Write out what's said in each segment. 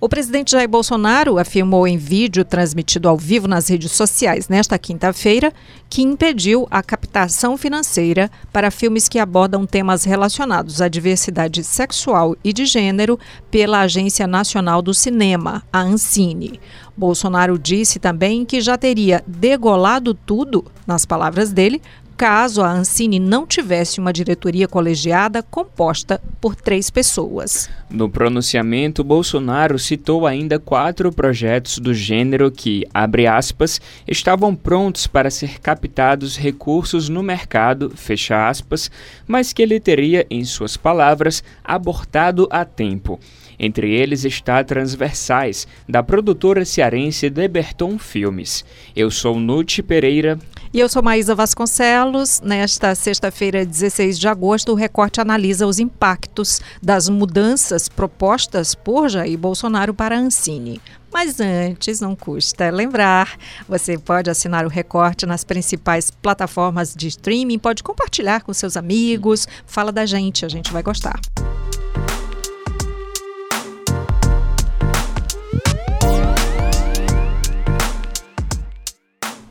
O presidente Jair Bolsonaro afirmou em vídeo transmitido ao vivo nas redes sociais nesta quinta-feira que impediu a captação financeira para filmes que abordam temas relacionados à diversidade sexual e de gênero pela Agência Nacional do Cinema, a Ancine. Bolsonaro disse também que já teria degolado tudo, nas palavras dele, caso a Ancine não tivesse uma diretoria colegiada composta por três pessoas. No pronunciamento, Bolsonaro citou ainda quatro projetos do gênero que, abre aspas, estavam prontos para ser captados recursos no mercado, fecha aspas, mas que ele teria, em suas palavras, abortado a tempo. Entre eles está Transversais, da produtora cearense Deberton Filmes. Eu sou Nuti Pereira. E eu sou Maísa Vasconcelos. Nesta sexta-feira, 16 de agosto, o Recorte analisa os impactos das mudanças propostas por Jair Bolsonaro para a Ancine. Mas antes, não custa lembrar, você pode assinar o Recorte nas principais plataformas de streaming, pode compartilhar com seus amigos, fala da gente, a gente vai gostar.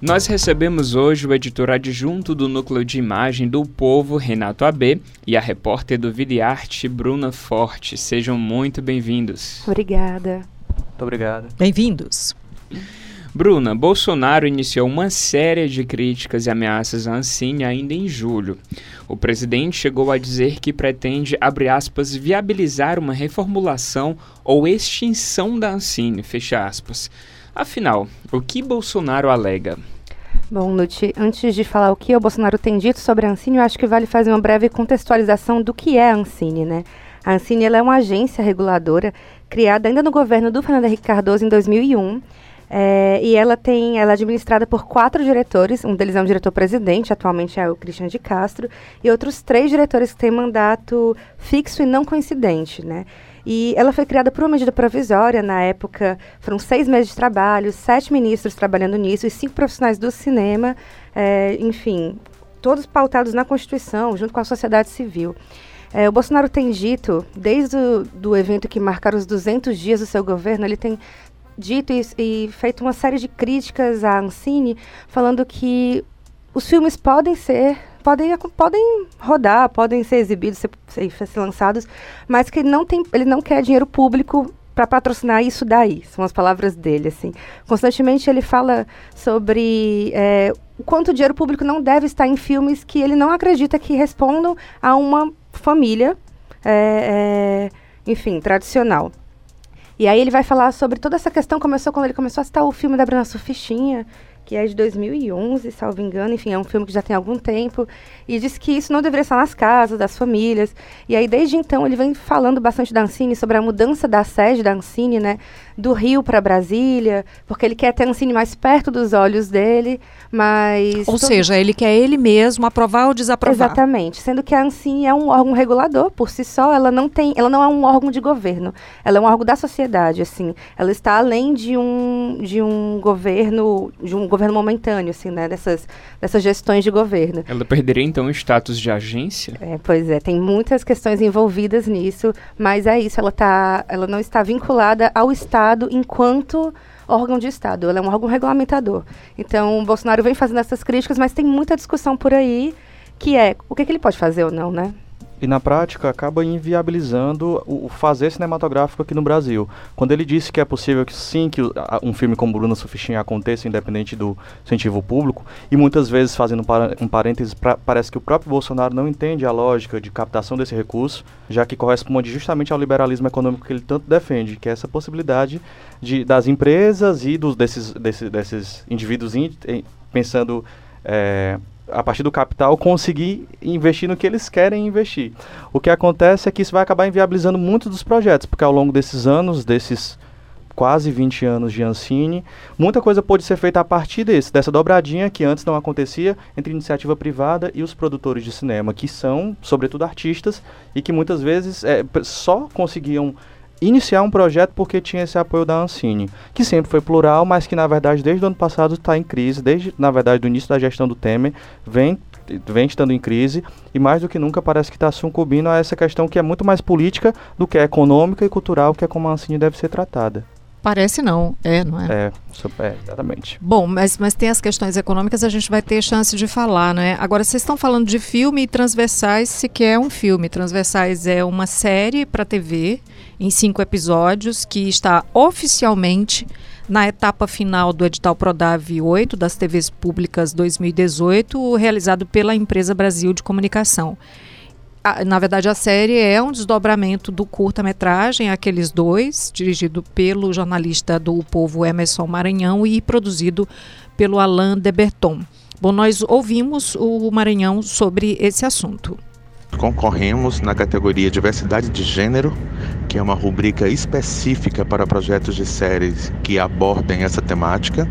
Nós recebemos hoje o editor adjunto do Núcleo de Imagem do Povo, Renato AB, e a repórter do Videarte, Bruna Forte. Sejam muito bem-vindos. Obrigada. Muito obrigado. Bem-vindos. Bruna, Bolsonaro iniciou uma série de críticas e ameaças à Ancine ainda em julho. O presidente chegou a dizer que pretende, abre aspas, viabilizar uma reformulação ou extinção da Ancine, fecha aspas. Afinal, o que Bolsonaro alega? Bom, Lute, antes de falar o que o Bolsonaro tem dito sobre a Ancine, eu acho que vale fazer uma breve contextualização do que é a Ancine, né? A Ancine é uma agência reguladora criada ainda no governo do Fernando Henrique Cardoso em 2001. É, e ela tem, ela é administrada por quatro diretores, um deles é um diretor-presidente, atualmente é o Cristian de Castro, e outros três diretores que têm mandato fixo e não coincidente, né? E ela foi criada por uma medida provisória. Na época, foram seis meses de trabalho, sete ministros trabalhando nisso e cinco profissionais do cinema, é, enfim, todos pautados na Constituição, junto com a sociedade civil. É, o Bolsonaro tem dito, desde o do evento que marcaram os 200 dias do seu governo, ele tem dito e, e feito uma série de críticas à Ancine, falando que os filmes podem ser podem, podem rodar, podem ser exibidos, ser, ser, lançados, mas que ele não, tem, ele não quer dinheiro público para patrocinar isso daí. São as palavras dele, assim. Constantemente ele fala sobre é, o quanto o dinheiro público não deve estar em filmes que ele não acredita que respondam a uma família, é, é, enfim, tradicional. E aí ele vai falar sobre toda essa questão, começou quando ele começou a citar o filme da Bruna Surfistinha, que é de 2011, salvo engano, enfim, é um filme que já tem algum tempo, e diz que isso não deveria estar nas casas, das famílias. E aí, desde então, ele vem falando bastante da Ancine, sobre a mudança da sede da Ancine, né, do Rio para Brasília, porque ele quer ter a Ancine mais perto dos olhos dele, mas... Ou seja, ele quer ele mesmo aprovar ou desaprovar. Exatamente, sendo que a Ancine é um órgão regulador, por si só, ela não tem, ela não é um órgão de governo, ela é um órgão da sociedade, assim, ela está além de um, de um governo, de um governo momentâneo, assim, né? Dessas, dessas gestões de governo. Ela perderia, então, o status de agência? É, pois é, tem muitas questões envolvidas nisso, mas é isso, ela, tá, ela não está vinculada ao Estado enquanto órgão de Estado, ela é um órgão regulamentador. Então, o Bolsonaro vem fazendo essas críticas, mas tem muita discussão por aí, que é o que, que ele pode fazer ou não, né? E na prática acaba inviabilizando o, fazer cinematográfico aqui no Brasil. Quando ele disse que é possível que sim, que um filme como Bruna Sufistinha aconteça independente do incentivo público, e muitas vezes fazendo um parênteses, pra, parece que o próprio Bolsonaro não entende a lógica de captação desse recurso, já que corresponde justamente ao liberalismo econômico que ele tanto defende, que é essa possibilidade de, das empresas e dos, desses, desses, desses indivíduos in, pensando é, a partir do capital, conseguir investir no que eles querem investir. O que acontece é que isso vai acabar inviabilizando muitos dos projetos, porque ao longo desses anos, desses quase 20 anos de Ancine, muita coisa pode ser feita a partir desse, dessa dobradinha que antes não acontecia entre iniciativa privada e os produtores de cinema, que são, sobretudo, artistas e que muitas vezes é, só conseguiam iniciar um projeto porque tinha esse apoio da Ancine, que sempre foi plural, mas que na verdade desde o ano passado está em crise, desde na verdade do início da gestão do Temer, vem vem estando em crise e mais do que nunca parece que está sucumbindo a essa questão que é muito mais política do que econômica e cultural, que é como a Ancine deve ser tratada. Parece não, é, não é? É, é, exatamente. Bom, mas, mas tem as questões econômicas, a gente vai ter chance de falar, né? Agora, vocês estão falando de filme e Transversais, se quer um filme. Transversais é uma série para TV, em cinco episódios, que está oficialmente na etapa final do edital Prodave 8 das TVs públicas 2018, realizado pela empresa Brasil de Comunicação. Na verdade, a série é um desdobramento do curta-metragem Aqueles Dois, dirigido pelo jornalista do Povo Emerson Maranhão e produzido pelo Alain Deberton. Bom, nós ouvimos o Maranhão sobre esse assunto. Concorremos na categoria Diversidade de Gênero, que é uma rubrica específica para projetos de séries que abordem essa temática.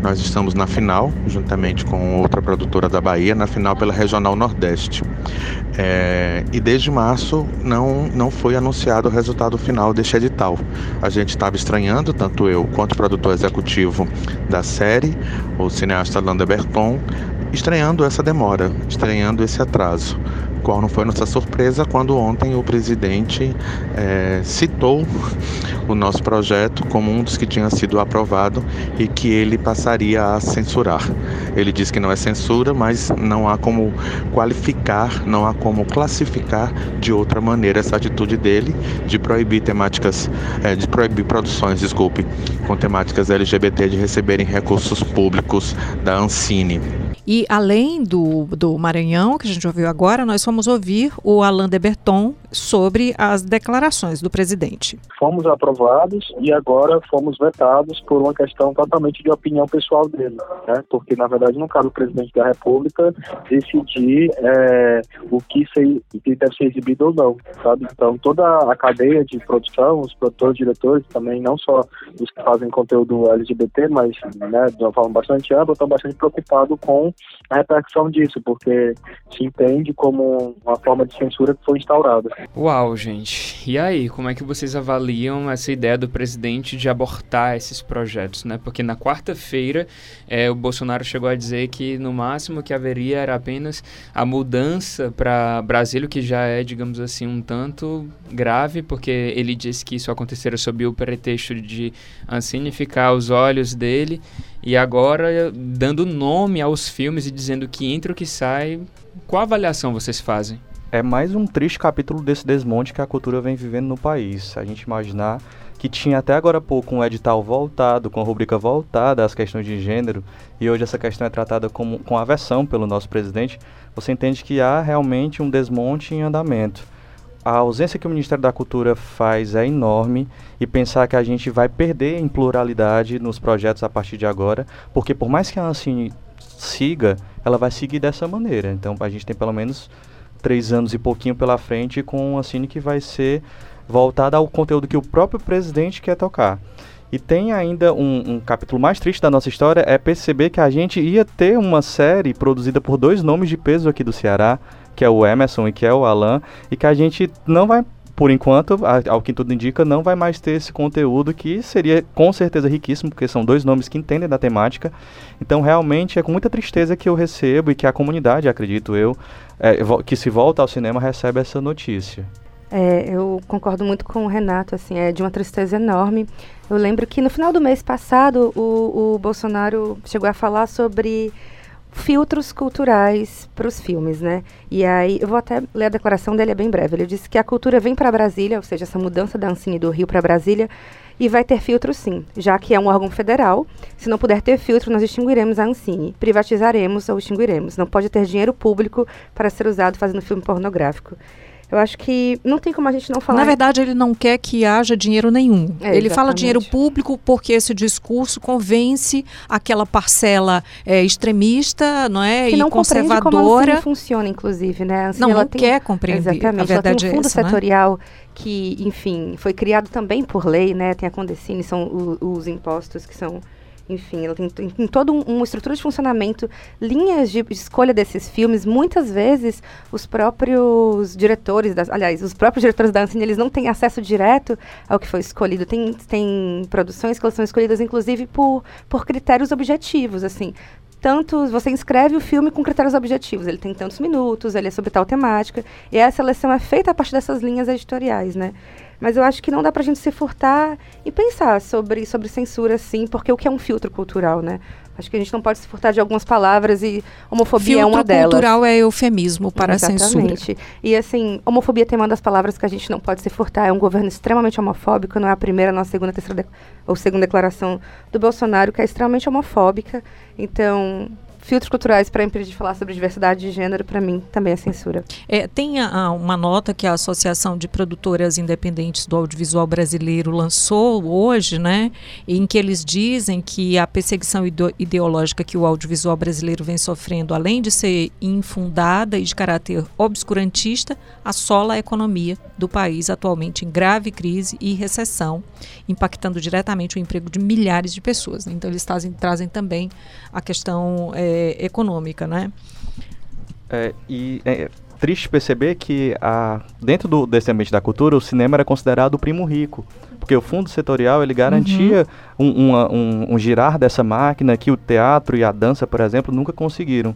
Nós estamos na final, juntamente com outra produtora da Bahia, na final pela Regional Nordeste. É, e desde março não, não foi anunciado o resultado final deste edital. A gente estava estranhando, tanto eu quanto o produtor executivo da série, o cineasta Landa Berton, estranhando essa demora, estranhando esse atraso qual não foi nossa surpresa quando ontem o presidente é, citou o nosso projeto como um dos que tinha sido aprovado e que ele passaria a censurar. Ele disse que não é censura, mas não há como qualificar, não há como classificar de outra maneira essa atitude dele de proibir temáticas, é, de proibir produções, desculpe, com temáticas LGBT de receberem recursos públicos da Ancine. E além do, do Maranhão, que a gente ouviu agora, nós fomos ouvir o Alain de Berton sobre as declarações do presidente. Fomos aprovados e agora fomos vetados por uma questão totalmente de opinião pessoal dele, né? porque na verdade não cabe o presidente da República decidir é, o que, se, que deve ser exibido ou não, sabe? Então toda a cadeia de produção, os produtores, diretores também, não só os que fazem conteúdo LGBT, mas né, de uma forma bastante ampla, estão bastante preocupados com a repercussão disso, porque se entende como uma forma de censura que foi instaurada. Uau, gente. E aí, como é que vocês avaliam essa ideia do presidente de abortar esses projetos, né? Porque na quarta-feira é, o Bolsonaro chegou a dizer que no máximo que haveria era apenas a mudança para Brasília, que já é, digamos assim, um tanto grave, porque ele disse que isso aconteceria sob o pretexto de Ancine ficar aos olhos dele e agora dando nome aos filmes e dizendo que entra o que sai. Qual avaliação vocês fazem? É mais um triste capítulo desse desmonte que a cultura vem vivendo no país. A gente imaginar que tinha até agora pouco um edital voltado, com a rubrica voltada às questões de gênero, e hoje essa questão é tratada como, com aversão pelo nosso presidente, você entende que há realmente um desmonte em andamento a ausência que o Ministério da Cultura faz é enorme e pensar que a gente vai perder em pluralidade nos projetos a partir de agora, porque por mais que a Ancine siga, ela vai seguir dessa maneira. Então a gente tem pelo menos três anos e pouquinho pela frente com a Ancine que vai ser voltada ao conteúdo que o próprio presidente quer tocar. E tem ainda um, um, capítulo mais triste da nossa história, é perceber que a gente ia ter uma série produzida por dois nomes de peso aqui do Ceará, que é o Emerson e que é o Alan, e que a gente não vai por enquanto, ao que tudo indica, não vai mais ter esse conteúdo que seria com certeza riquíssimo, porque são dois nomes que entendem da temática. Então, realmente, é com muita tristeza que eu recebo e que a comunidade, acredito eu, é, que se volta ao cinema, recebe essa notícia. É, eu concordo muito com o Renato, assim, é de uma tristeza enorme. Eu lembro que no final do mês passado, o, o Bolsonaro chegou a falar sobre filtros culturais para os filmes, né? E aí, eu vou até ler a declaração dele, é bem breve. Ele disse que a cultura vem para Brasília, ou seja, essa mudança da Ancine do Rio para Brasília, e vai ter filtro sim, já que é um órgão federal. Se não puder ter filtro, nós extinguiremos a Ancine, privatizaremos ou extinguiremos. Não pode ter dinheiro público para ser usado fazendo filme pornográfico. Eu acho que não tem como a gente não falar. Na verdade, ele não quer que haja dinheiro nenhum. É, ele fala dinheiro público porque esse discurso convence aquela parcela é, extremista, não é, que e não conservadora. Como funciona, inclusive, né? Assim, não, não tem... quer compreender. Exatamente. A verdade ela tem um fundo é essa, né? setorial né? que, enfim, foi criado também por lei, né? Tem a Condecine, são o, os impostos que são enfim, ela tem, tem, tem toda um, uma estrutura de funcionamento, linhas de, escolha desses filmes. Muitas vezes, os próprios diretores, das, aliás, os próprios diretores da Ancine, eles não têm acesso direto ao que foi escolhido. Tem, tem produções que elas são escolhidas, inclusive, por, por critérios objetivos, assim tantos. Você inscreve o filme com critérios objetivos. Ele tem tantos minutos, ele é sobre tal temática. E a seleção é feita a partir dessas linhas editoriais, né? Mas eu acho que não dá pra gente se furtar e pensar sobre, sobre censura, sim, porque o que é um filtro cultural, né? Acho que a gente não pode se furtar de algumas palavras e homofobia filtro é uma delas. cultural é eufemismo para Exatamente. a censura. E assim, homofobia tem uma das palavras que a gente não pode se furtar. É um governo extremamente homofóbico, não é a primeira, não é a segunda, terceira ou segunda declaração do Bolsonaro, que é extremamente homofóbica. Então, filtros culturais para impedir de falar sobre diversidade de gênero, para mim, também é censura. É, tem a- uma nota que a Associação de Produtoras Independentes do Audiovisual Brasileiro lançou hoje, né, em que eles dizem que a perseguição ideo- ideológica que o audiovisual brasileiro vem sofrendo, além de ser infundada e de caráter obscurantista, assola a economia do país atualmente em grave crise e recessão, impactando diretamente o emprego de milhares de pessoas. Então eles trazem, trazem também a questão é, econômica, né? É, e é triste perceber que a, dentro do, desse ambiente da cultura, o cinema era considerado o primo rico. Porque o fundo setorial ele garantia um, uma- um- um girar dessa máquina que o teatro e a dança, por exemplo, nunca conseguiram.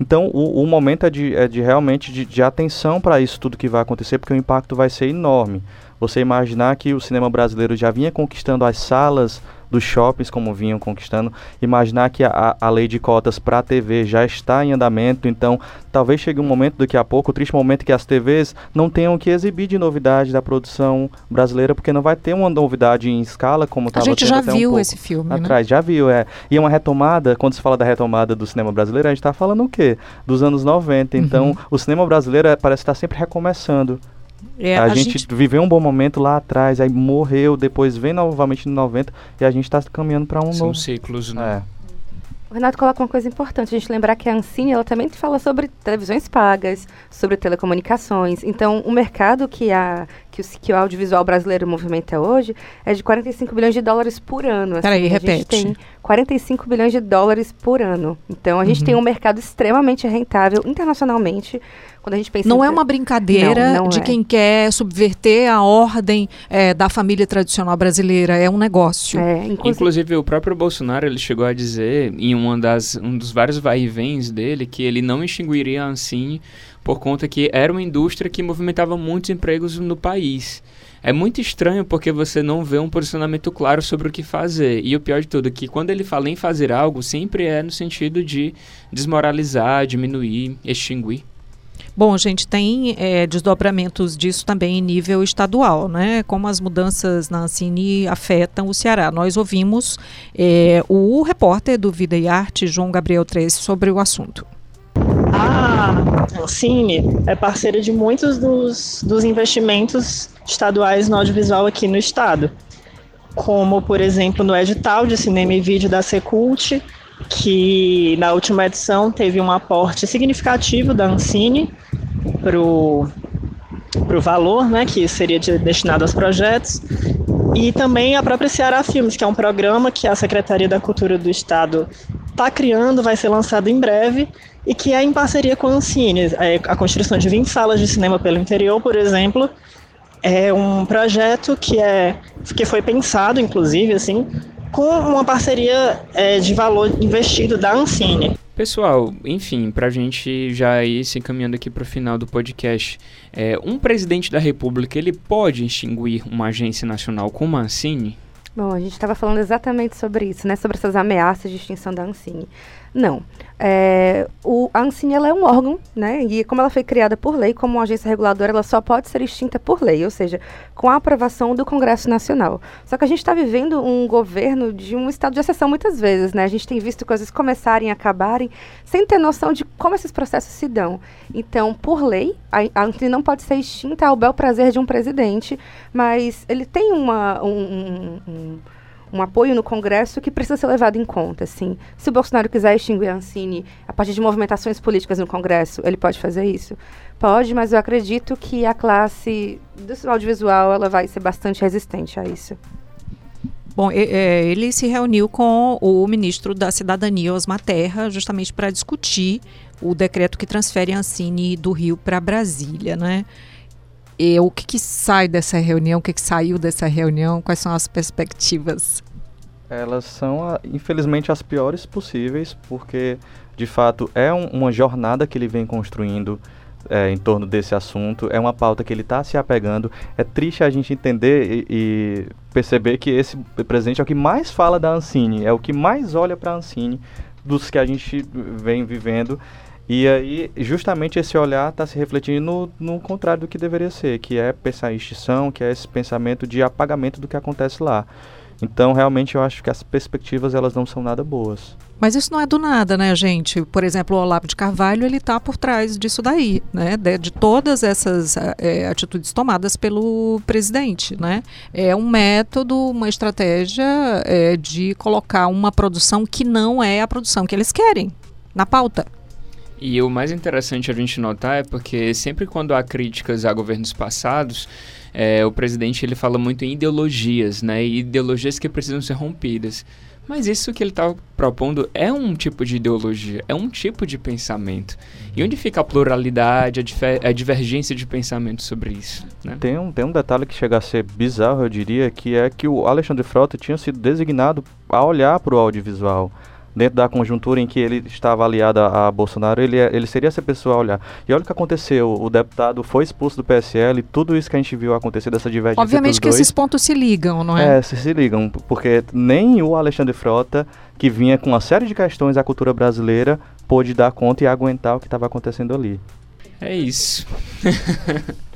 Então, o, o momento é de, é de realmente de, de atenção para isso tudo que vai acontecer, porque o impacto vai ser enorme. Você imaginar que o cinema brasileiro já vinha conquistando as salas dos shoppings como vinham conquistando, imaginar que a, a lei de cotas para a TV já está em andamento, então talvez chegue um momento daqui a pouco, o triste momento que as TVs não tenham que exibir de novidade da produção brasileira, porque não vai ter uma novidade em escala como A estava gente tendo já um viu pouco esse filme, né? atrás, já viu, é. E é uma retomada, quando se fala da retomada do cinema brasileiro, a gente está falando o quê? Dos anos 90. Então, Uhum. o cinema brasileiro é- parece estar sempre recomeçando. É, a, gente, viveu um bom momento lá atrás, aí morreu, depois vem novamente no 90 e a gente está caminhando para um São novo. ciclos, né? É. O Renato coloca uma coisa importante, a gente lembrar que a Ancine, ela também fala sobre televisões pagas, sobre telecomunicações. Então, o mercado que, a, que, o, que o audiovisual brasileiro movimenta hoje é de 45 bilhões de dólares por ano. assim. Peraí, a repete. gente tem 45 bilhões de dólares por ano. Então, a gente Uhum. tem um mercado extremamente rentável internacionalmente. Quando a gente pensa Não em é uma brincadeira Não, não de é. quem quer subverter a ordem eh, da família tradicional brasileira. É um negócio. É, inclusive, Inclusive, o próprio Bolsonaro ele chegou a dizer, em uma das, um dos vários vai-e-vens dele, que ele não extinguiria a Ancine por conta que era uma indústria que movimentava muitos empregos no país. É muito estranho porque você não vê um posicionamento claro sobre o que fazer. E o pior de tudo é que quando ele fala em fazer algo, sempre é no sentido de desmoralizar, diminuir, extinguir. Bom, gente, tem eh, desdobramentos disso também em nível estadual, né? Como as mudanças na Ancine afetam o Ceará. Nós ouvimos eh, o repórter do Vida e Arte, João Gabriel Trece, sobre o assunto. A Ancine é parceira de muitos dos, dos investimentos estaduais no audiovisual aqui no estado, como, por exemplo, no edital de cinema e vídeo da Secult, que na última edição teve um aporte significativo da Ancine para o valor né, que seria de- destinado aos projetos, e também a própria Ceará Filmes, que é um programa que a Secretaria da Cultura do Estado está criando, vai ser lançado em breve, e que é em parceria com a Ancine. É, A construção de 20 salas de cinema pelo interior, por exemplo, é um projeto que, é, que foi pensado, inclusive, assim, com uma parceria é, de valor investido da Ancine. Pessoal, enfim, pra gente já ir se encaminhando aqui pro final do podcast, é, um presidente da república, ele pode extinguir uma agência nacional como a Ancine? Bom, a gente estava falando exatamente sobre isso, né? Sobre essas ameaças de extinção da Ancine. Não. É, o, a Ancine é um órgão, né? E como ela foi criada por lei, como uma agência reguladora, ela só pode ser extinta por lei, ou seja, com a aprovação do Congresso Nacional. Só que a gente está vivendo um governo de um estado de exceção muitas vezes, né? A gente tem visto coisas começarem e acabarem sem ter noção de como esses processos se dão. Então, por lei, a, a Ancine não pode ser extinta ao bel prazer de um presidente, mas ele tem uma, um- um- um- um apoio no Congresso que precisa ser levado em conta. Assim. Se o Bolsonaro quiser extinguir a Ancine a partir de movimentações políticas no Congresso, ele pode fazer isso? Pode, mas eu acredito que a classe do audiovisual ela vai ser bastante resistente a isso. Bom, é, ele se reuniu com o ministro da Cidadania, Osmar Terra, justamente para discutir o decreto que transfere a Ancine do Rio para Brasília, né? E o que, que sai dessa reunião, o que, que saiu dessa reunião, quais são as perspectivas? Elas são, infelizmente, as piores possíveis, porque, de fato, é um, uma jornada que ele vem construindo é, em torno desse assunto, é uma pauta que ele está se apegando. É triste a gente entender e, e, perceber que esse presidente é o que mais fala da Ancine, é o que mais olha para a Ancine dos que a gente vem vivendo. E aí, justamente esse olhar está se refletindo no, no, contrário do que deveria ser, que é pensar em extinção, que é esse pensamento de apagamento do que acontece lá. Então, realmente, eu acho que as perspectivas elas não são nada boas. Mas isso não é do nada, né, gente? Por exemplo, o Olavo de Carvalho, ele está por trás disso daí, né? De, de todas essas é, atitudes tomadas pelo presidente, né? É um método, uma estratégia é, de colocar uma produção que não é a produção que eles querem na pauta. E o mais interessante a gente notar é porque sempre quando há críticas a governos passados, é, o presidente ele fala muito em ideologias, né? E ideologias que precisam ser rompidas. Mas isso que ele está propondo é um tipo de ideologia, é um tipo de pensamento. E onde fica a pluralidade, a, a divergência de pensamento sobre isso? Né? Tem, um, tem um detalhe que chega a ser bizarro, eu diria, que é que o Alexandre Frota tinha sido designado a olhar para o audiovisual dentro da conjuntura em que ele estava aliado a, Bolsonaro, ele, é, ele seria essa pessoa a olhar. E olha o que aconteceu, o deputado foi expulso do PSL, tudo isso que a gente viu acontecer dessa divergência Obviamente que dois, esses pontos se ligam, não é? É, se, se ligam, porque nem o Alexandre Frota, que vinha com uma série de questões à cultura brasileira, pôde dar conta e aguentar o que estava acontecendo ali. É isso.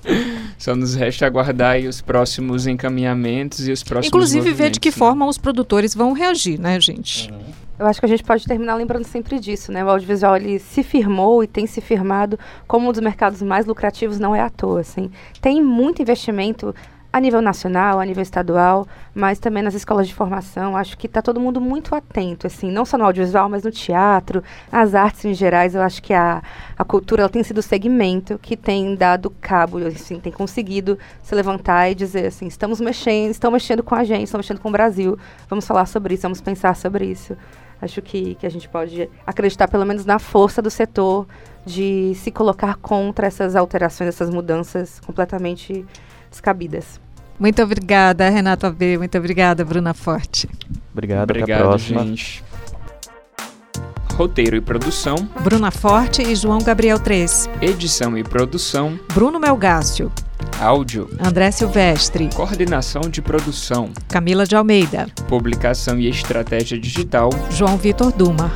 Só nos resta aguardar os próximos encaminhamentos e os próximos Inclusive ver de que né? forma os produtores vão reagir, né, gente? Uhum. Eu acho que a gente pode terminar lembrando sempre disso, né? O audiovisual ele se firmou e tem se firmado como um dos mercados mais lucrativos, não é à toa, assim. Tem muito investimento a nível nacional, a nível estadual, mas também nas escolas de formação. Acho que está todo mundo muito atento, assim, não só no audiovisual, mas no teatro, nas artes em gerais. Eu acho que a, a cultura ela tem sido o segmento que tem dado cabo, assim, tem conseguido se levantar e dizer assim, estamos mexendo, estão mexendo com a gente, estão mexendo com o Brasil. Vamos falar sobre isso, vamos pensar sobre isso acho que, que a gente pode acreditar pelo menos na força do setor de se colocar contra essas alterações, essas mudanças completamente descabidas. Muito obrigada, Renata B. Muito obrigada, Bruna Forte. Obrigado, Obrigado até a próxima. Gente. Roteiro e produção: Bruna Forte e João Gabriel 3. Edição e produção: Bruno Melgácio. Áudio: André Silvestre. Coordenação de produção: Camila de Almeida. Publicação e estratégia digital: João Vitor Duma.